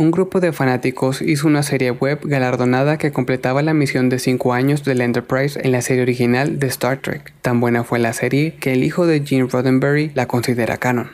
un grupo de fanáticos hizo una serie web galardonada que completaba la misión de 5 años del Enterprise en la serie original de Star Trek. Tan buena fue la serie que el hijo de Gene Roddenberry la considera canon.